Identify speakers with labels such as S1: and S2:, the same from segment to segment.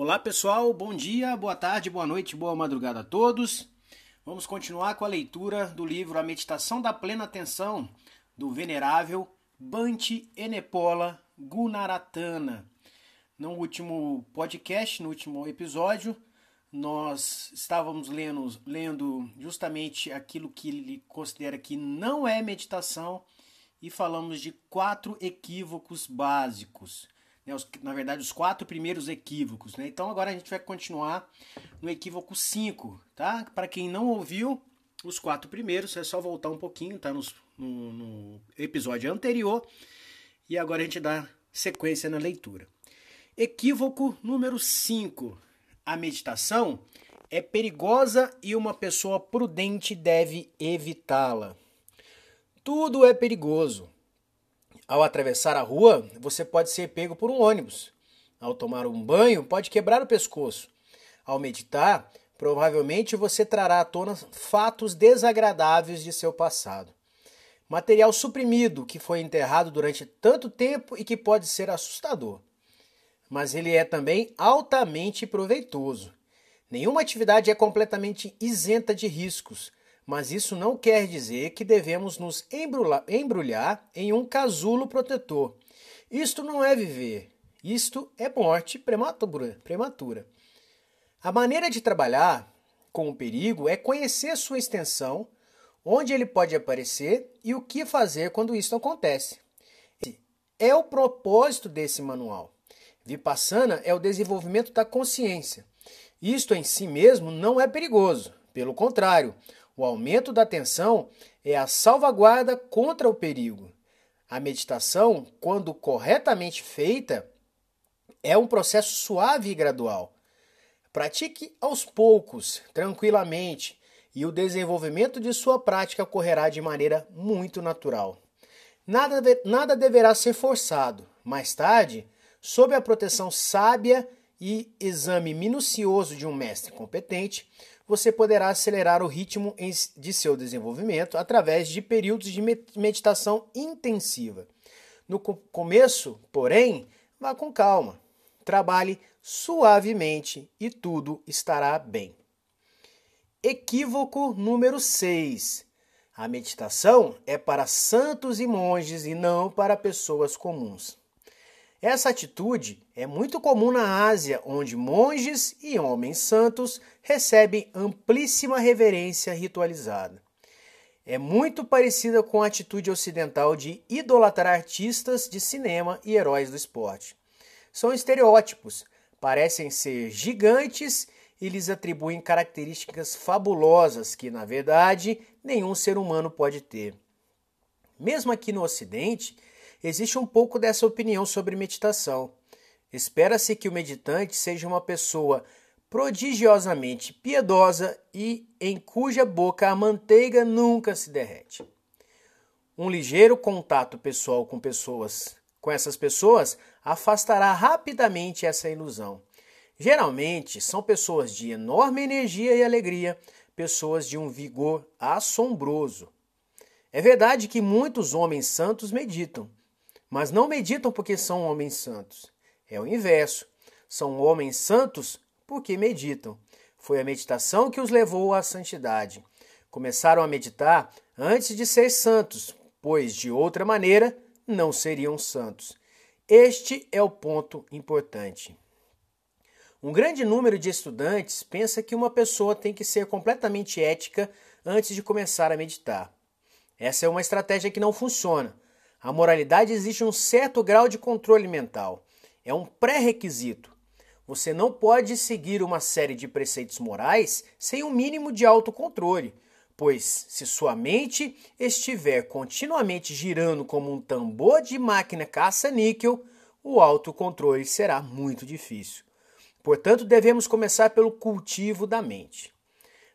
S1: Olá pessoal, bom dia, boa tarde, boa noite, boa madrugada a todos. Vamos continuar com a leitura do livro A Meditação da Plena Atenção do Venerável Bante Enepola Gunaratana. No último podcast, no último episódio, nós estávamos lendo, lendo justamente aquilo que ele considera que não é meditação e falamos de quatro equívocos básicos. Né? Os, na verdade, os quatro primeiros equívocos. Né? Então agora a gente vai continuar no equívoco 5. Tá? Para quem não ouviu os quatro primeiros, é só voltar um pouquinho, tá? Nos, no, no episódio anterior. E agora a gente dá sequência na leitura. Equívoco número 5. A meditação é perigosa e uma pessoa prudente deve evitá-la. Tudo é perigoso. Ao atravessar a rua, você pode ser pego por um ônibus. Ao tomar um banho, pode quebrar o pescoço. Ao meditar, provavelmente você trará à tona fatos desagradáveis de seu passado. Material suprimido que foi enterrado durante tanto tempo e que pode ser assustador. Mas ele é também altamente proveitoso. Nenhuma atividade é completamente isenta de riscos, mas isso não quer dizer que devemos nos embrulhar em um casulo protetor. Isto não é viver, isto é morte prematura. prematura. A maneira de trabalhar com o perigo é conhecer sua extensão, onde ele pode aparecer e o que fazer quando isso acontece. É o propósito desse manual. Vipassana é o desenvolvimento da consciência. Isto em si mesmo não é perigoso, pelo contrário, o aumento da tensão é a salvaguarda contra o perigo. A meditação, quando corretamente feita, é um processo suave e gradual. Pratique aos poucos, tranquilamente, e o desenvolvimento de sua prática ocorrerá de maneira muito natural. Nada, nada deverá ser forçado. Mais tarde, sob a proteção sábia e exame minucioso de um mestre competente, você poderá acelerar o ritmo de seu desenvolvimento através de períodos de meditação intensiva. No começo, porém, vá com calma. Trabalhe suavemente e tudo estará bem. Equívoco número 6. A meditação é para santos e monges e não para pessoas comuns. Essa atitude é muito comum na Ásia, onde monges e homens santos recebem amplíssima reverência ritualizada. É muito parecida com a atitude ocidental de idolatrar artistas de cinema e heróis do esporte. São estereótipos, parecem ser gigantes e lhes atribuem características fabulosas que, na verdade, nenhum ser humano pode ter. Mesmo aqui no Ocidente, existe um pouco dessa opinião sobre meditação. Espera-se que o meditante seja uma pessoa prodigiosamente piedosa e em cuja boca a manteiga nunca se derrete. Um ligeiro contato pessoal com pessoas, com essas pessoas, afastará rapidamente essa ilusão. Geralmente são pessoas de enorme energia e alegria, pessoas de um vigor assombroso. É verdade que muitos homens santos meditam, mas não meditam porque são homens santos. É o inverso. São homens santos porque meditam. Foi a meditação que os levou à santidade. Começaram a meditar antes de ser santos, pois de outra maneira não seriam santos. Este é o ponto importante. Um grande número de estudantes pensa que uma pessoa tem que ser completamente ética antes de começar a meditar. Essa é uma estratégia que não funciona. A moralidade exige um certo grau de controle mental. É um pré-requisito. Você não pode seguir uma série de preceitos morais sem um mínimo de autocontrole, pois se sua mente estiver continuamente girando como um tambor de máquina caça-níquel, o autocontrole será muito difícil. Portanto, devemos começar pelo cultivo da mente.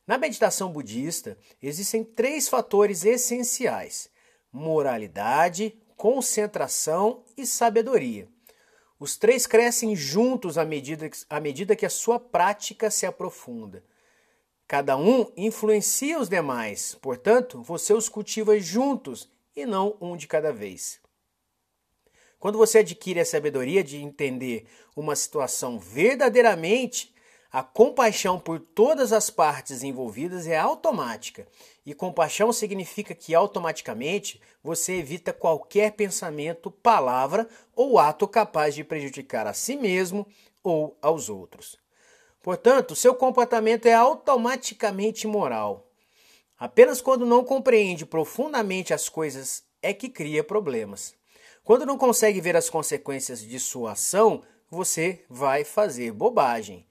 S1: Na meditação budista, existem três fatores essenciais: moralidade, concentração e sabedoria. Os três crescem juntos à medida, à medida que a sua prática se aprofunda. Cada um influencia os demais, portanto, você os cultiva juntos e não um de cada vez. Quando você adquire a sabedoria de entender uma situação verdadeiramente, a compaixão por todas as partes envolvidas é automática. E compaixão significa que automaticamente você evita qualquer pensamento, palavra ou ato capaz de prejudicar a si mesmo ou aos outros. Portanto, seu comportamento é automaticamente moral. Apenas quando não compreende profundamente as coisas é que cria problemas. Quando não consegue ver as consequências de sua ação, você vai fazer bobagem.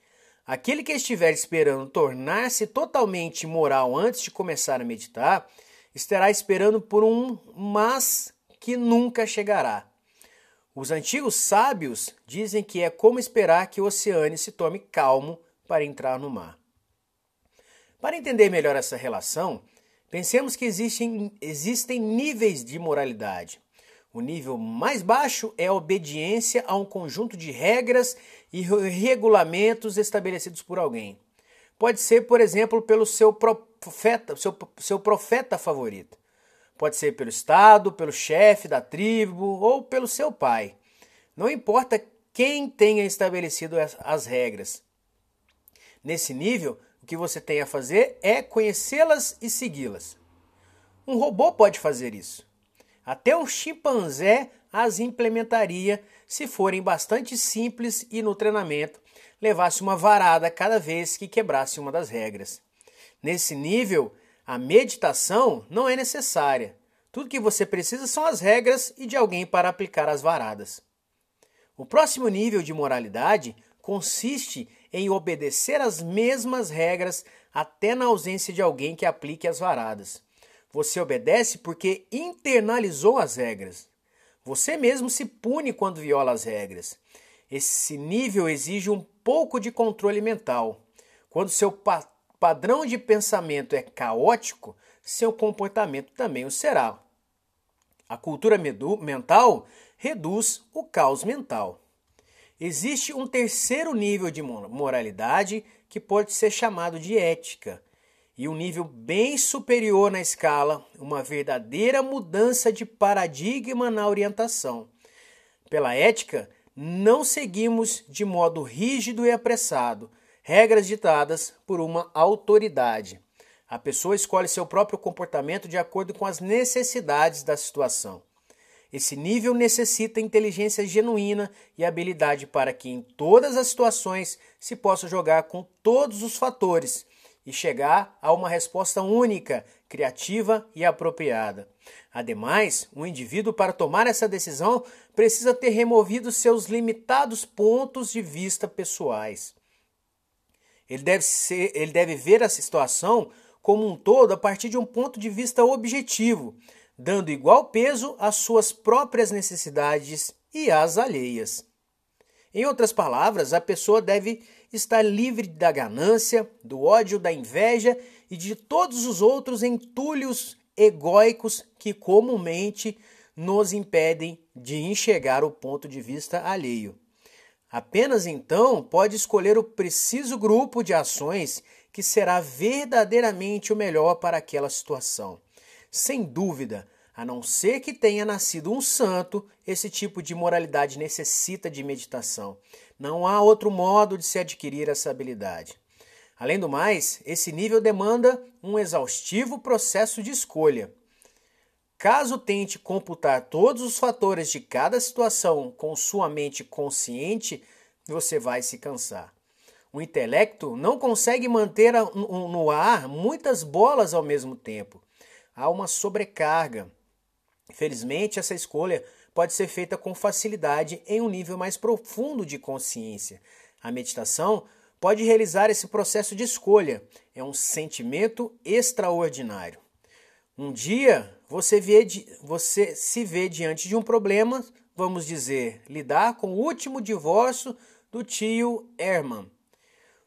S1: Aquele que estiver esperando tornar-se totalmente moral antes de começar a meditar, estará esperando por um mas que nunca chegará. Os antigos sábios dizem que é como esperar que o oceano se torne calmo para entrar no mar. Para entender melhor essa relação, pensemos que existem, existem níveis de moralidade. O nível mais baixo é a obediência a um conjunto de regras e regulamentos estabelecidos por alguém. Pode ser, por exemplo, pelo seu profeta, seu, seu profeta favorito. Pode ser pelo Estado, pelo chefe da tribo ou pelo seu pai. Não importa quem tenha estabelecido as regras. Nesse nível, o que você tem a fazer é conhecê-las e segui-las. Um robô pode fazer isso. Até um chimpanzé as implementaria se forem bastante simples e no treinamento levasse uma varada cada vez que quebrasse uma das regras. Nesse nível, a meditação não é necessária. Tudo que você precisa são as regras e de alguém para aplicar as varadas. O próximo nível de moralidade consiste em obedecer as mesmas regras até na ausência de alguém que aplique as varadas. Você obedece porque internalizou as regras. Você mesmo se pune quando viola as regras. Esse nível exige um pouco de controle mental. Quando seu pa padrão de pensamento é caótico, seu comportamento também o será. A cultura mental reduz o caos mental. Existe um terceiro nível de moralidade que pode ser chamado de ética e um nível bem superior na escala, uma verdadeira mudança de paradigma na orientação. Pela ética, não seguimos de modo rígido e apressado regras ditadas por uma autoridade. A pessoa escolhe seu próprio comportamento de acordo com as necessidades da situação. Esse nível necessita inteligência genuína e habilidade para que em todas as situações se possa jogar com todos os fatores e chegar a uma resposta única, criativa e apropriada. Ademais, o indivíduo, para tomar essa decisão, precisa ter removido seus limitados pontos de vista pessoais. Ele deve, ser, ele deve ver a situação como um todo a partir de um ponto de vista objetivo, dando igual peso às suas próprias necessidades e às alheias. Em outras palavras, a pessoa deve estar livre da ganância, do ódio, da inveja e de todos os outros entulhos egóicos que comumente nos impedem de enxergar o ponto de vista alheio. Apenas então pode escolher o preciso grupo de ações que será verdadeiramente o melhor para aquela situação. Sem dúvida, a não ser que tenha nascido um santo, esse tipo de moralidade necessita de meditação. Não há outro modo de se adquirir essa habilidade. Além do mais, esse nível demanda um exaustivo processo de escolha. Caso tente computar todos os fatores de cada situação com sua mente consciente, você vai se cansar. O intelecto não consegue manter no ar muitas bolas ao mesmo tempo. Há uma sobrecarga. Felizmente, essa escolha pode ser feita com facilidade em um nível mais profundo de consciência. A meditação pode realizar esse processo de escolha. É um sentimento extraordinário. Um dia você, vê, você se vê diante de um problema, vamos dizer, lidar com o último divórcio do tio Herman.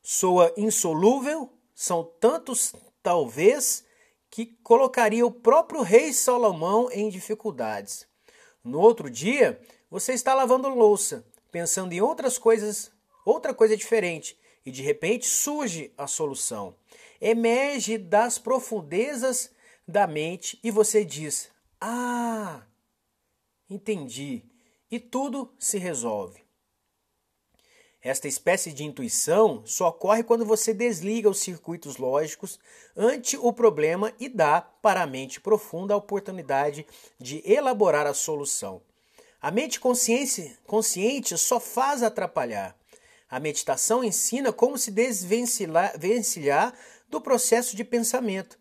S1: Soa insolúvel, são tantos talvez que colocaria o próprio rei Salomão em dificuldades. No outro dia, você está lavando louça, pensando em outras coisas, outra coisa diferente, e de repente surge a solução. Emerge das profundezas da mente e você diz: Ah, entendi. e tudo se resolve. Esta espécie de intuição só ocorre quando você desliga os circuitos lógicos ante o problema e dá para a mente profunda a oportunidade de elaborar a solução. A mente consciente só faz atrapalhar. A meditação ensina como se desvencilhar do processo de pensamento.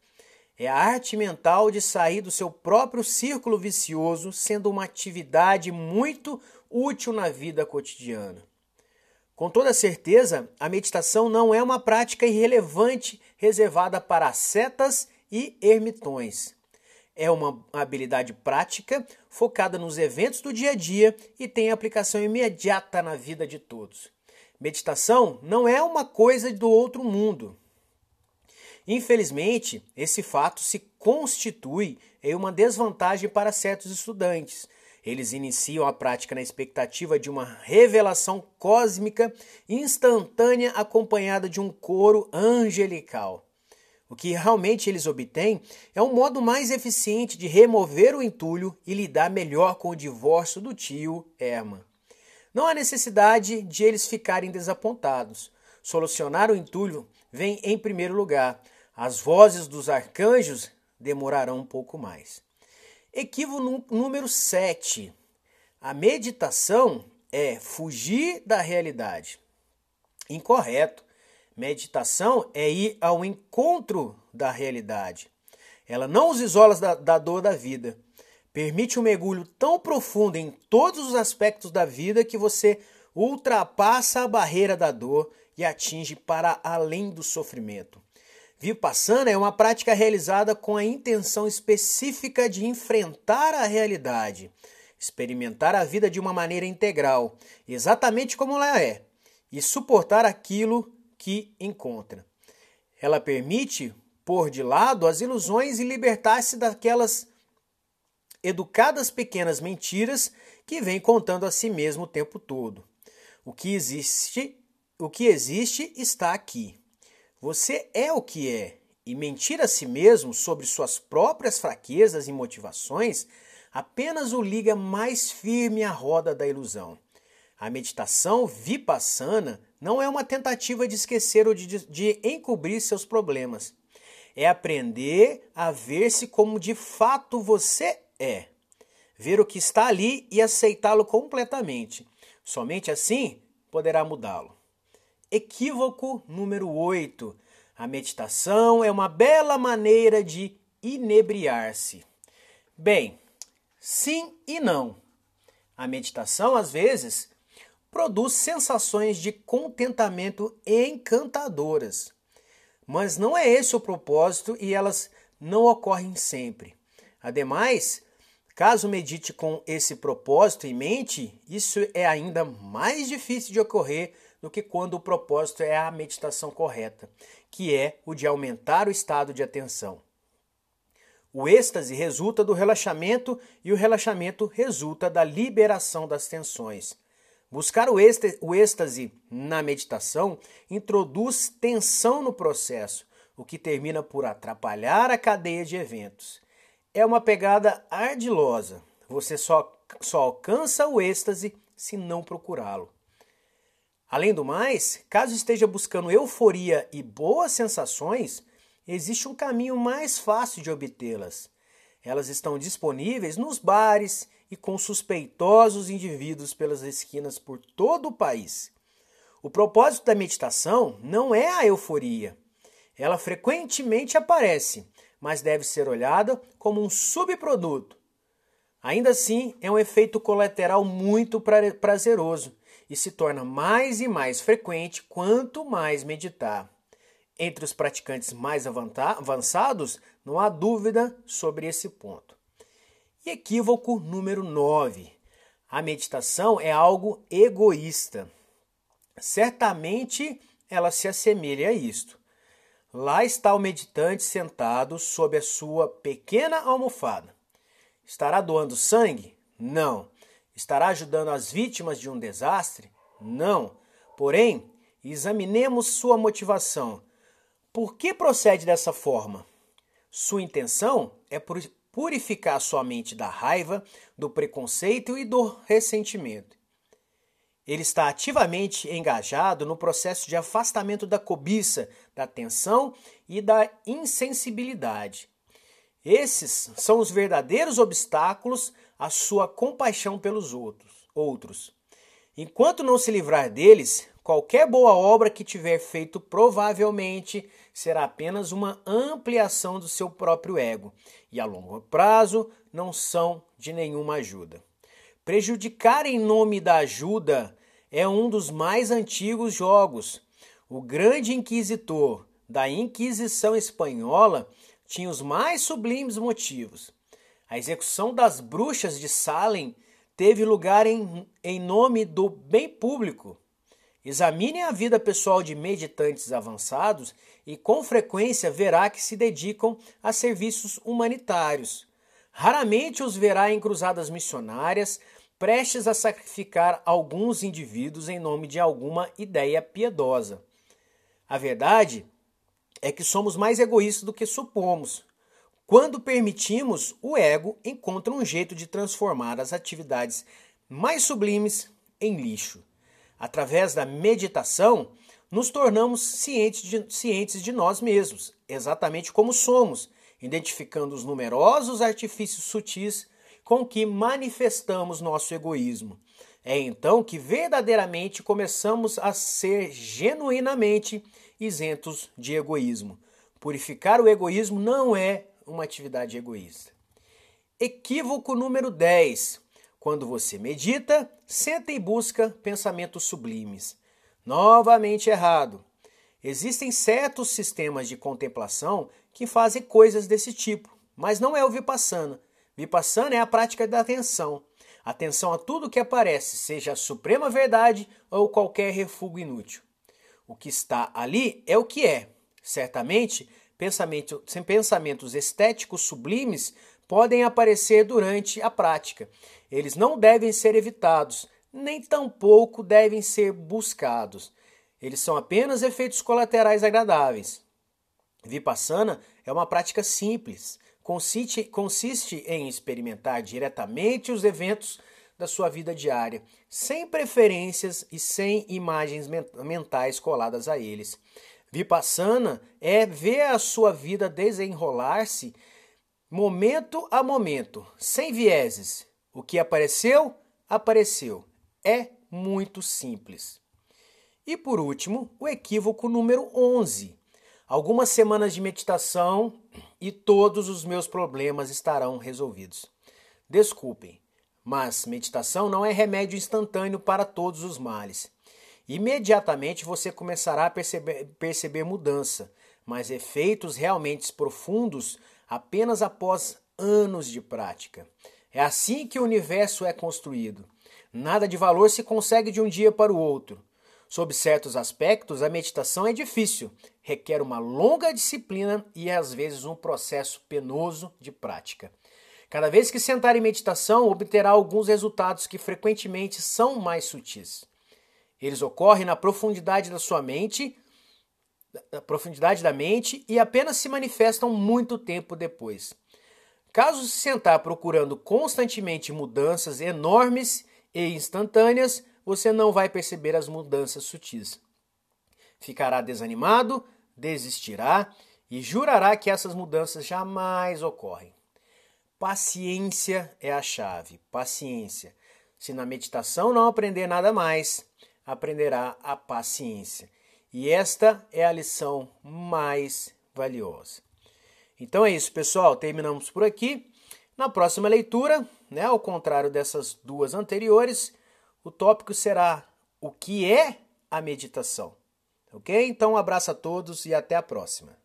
S1: É a arte mental de sair do seu próprio círculo vicioso, sendo uma atividade muito útil na vida cotidiana. Com toda certeza, a meditação não é uma prática irrelevante reservada para setas e ermitões. É uma habilidade prática focada nos eventos do dia a dia e tem aplicação imediata na vida de todos. Meditação não é uma coisa do outro mundo. Infelizmente, esse fato se constitui em uma desvantagem para certos estudantes, eles iniciam a prática na expectativa de uma revelação cósmica instantânea acompanhada de um coro angelical. O que realmente eles obtêm é um modo mais eficiente de remover o entulho e lidar melhor com o divórcio do tio Herman. Não há necessidade de eles ficarem desapontados. Solucionar o entulho vem em primeiro lugar. As vozes dos arcanjos demorarão um pouco mais. Equívoco número 7. A meditação é fugir da realidade. Incorreto. Meditação é ir ao encontro da realidade. Ela não os isola da, da dor da vida. Permite um mergulho tão profundo em todos os aspectos da vida que você ultrapassa a barreira da dor e atinge para além do sofrimento. Vipassana é uma prática realizada com a intenção específica de enfrentar a realidade, experimentar a vida de uma maneira integral, exatamente como ela é, e suportar aquilo que encontra. Ela permite pôr de lado as ilusões e libertar-se daquelas educadas pequenas mentiras que vem contando a si mesmo o tempo todo. O que existe, o que existe está aqui. Você é o que é, e mentir a si mesmo sobre suas próprias fraquezas e motivações apenas o liga mais firme à roda da ilusão. A meditação vipassana não é uma tentativa de esquecer ou de, de encobrir seus problemas. É aprender a ver-se como de fato você é. Ver o que está ali e aceitá-lo completamente. Somente assim poderá mudá-lo. Equívoco número 8. A meditação é uma bela maneira de inebriar-se. Bem, sim e não. A meditação, às vezes, produz sensações de contentamento encantadoras. Mas não é esse o propósito e elas não ocorrem sempre. Ademais, caso medite com esse propósito em mente, isso é ainda mais difícil de ocorrer do que quando o propósito é a meditação correta, que é o de aumentar o estado de atenção. O êxtase resulta do relaxamento e o relaxamento resulta da liberação das tensões. Buscar o êxtase na meditação introduz tensão no processo, o que termina por atrapalhar a cadeia de eventos. É uma pegada ardilosa. Você só, só alcança o êxtase se não procurá-lo. Além do mais, caso esteja buscando euforia e boas sensações, existe um caminho mais fácil de obtê-las. Elas estão disponíveis nos bares e com suspeitosos indivíduos pelas esquinas por todo o país. O propósito da meditação não é a euforia. Ela frequentemente aparece, mas deve ser olhada como um subproduto. Ainda assim, é um efeito colateral muito prazeroso e se torna mais e mais frequente quanto mais meditar. Entre os praticantes mais avançados, não há dúvida sobre esse ponto. E equívoco número 9. A meditação é algo egoísta. Certamente ela se assemelha a isto. Lá está o meditante sentado sob a sua pequena almofada. Estará doando sangue? Não. Estará ajudando as vítimas de um desastre? Não. Porém, examinemos sua motivação. Por que procede dessa forma? Sua intenção é purificar sua mente da raiva, do preconceito e do ressentimento. Ele está ativamente engajado no processo de afastamento da cobiça, da tensão e da insensibilidade. Esses são os verdadeiros obstáculos à sua compaixão pelos outros. outros. Enquanto não se livrar deles, qualquer boa obra que tiver feito provavelmente será apenas uma ampliação do seu próprio ego e a longo prazo não são de nenhuma ajuda. Prejudicar em nome da ajuda é um dos mais antigos jogos. O grande inquisitor da Inquisição Espanhola tinha os mais sublimes motivos. A execução das bruxas de Salem teve lugar em, em nome do bem público. Examine a vida pessoal de meditantes avançados e com frequência verá que se dedicam a serviços humanitários. Raramente os verá em cruzadas missionárias, prestes a sacrificar alguns indivíduos em nome de alguma ideia piedosa. A verdade é que somos mais egoístas do que supomos. Quando permitimos, o ego encontra um jeito de transformar as atividades mais sublimes em lixo. Através da meditação, nos tornamos cientes de, cientes de nós mesmos, exatamente como somos, identificando os numerosos artifícios sutis com que manifestamos nosso egoísmo. É então que verdadeiramente começamos a ser genuinamente isentos de egoísmo. Purificar o egoísmo não é uma atividade egoísta. Equívoco número 10. Quando você medita, senta e busca pensamentos sublimes. Novamente errado. Existem certos sistemas de contemplação que fazem coisas desse tipo, mas não é o Vipassana. Vipassana é a prática da atenção. Atenção a tudo que aparece, seja a suprema verdade ou qualquer refúgio inútil. O que está ali é o que é. Certamente, pensamento, sem pensamentos estéticos sublimes podem aparecer durante a prática. Eles não devem ser evitados, nem tampouco devem ser buscados. Eles são apenas efeitos colaterais agradáveis. Vipassana é uma prática simples. Consiste, consiste em experimentar diretamente os eventos da sua vida diária, sem preferências e sem imagens mentais coladas a eles. Vipassana é ver a sua vida desenrolar-se momento a momento, sem vieses. O que apareceu, apareceu. É muito simples. E por último, o equívoco número 11. Algumas semanas de meditação e todos os meus problemas estarão resolvidos. Desculpem, mas meditação não é remédio instantâneo para todos os males. Imediatamente você começará a perceber, perceber mudança, mas efeitos realmente profundos apenas após anos de prática. É assim que o universo é construído. Nada de valor se consegue de um dia para o outro. Sob certos aspectos, a meditação é difícil, requer uma longa disciplina e às vezes um processo penoso de prática. Cada vez que sentar em meditação, obterá alguns resultados que frequentemente são mais sutis. Eles ocorrem na profundidade da sua mente, na profundidade da mente e apenas se manifestam muito tempo depois. Caso se sentar procurando constantemente mudanças enormes e instantâneas, você não vai perceber as mudanças sutis. Ficará desanimado, desistirá e jurará que essas mudanças jamais ocorrem. Paciência é a chave. Paciência. Se na meditação não aprender nada mais, aprenderá a paciência. E esta é a lição mais valiosa. Então é isso, pessoal. Terminamos por aqui. Na próxima leitura, né, ao contrário dessas duas anteriores, o tópico será o que é a meditação. Ok? Então, um abraço a todos e até a próxima.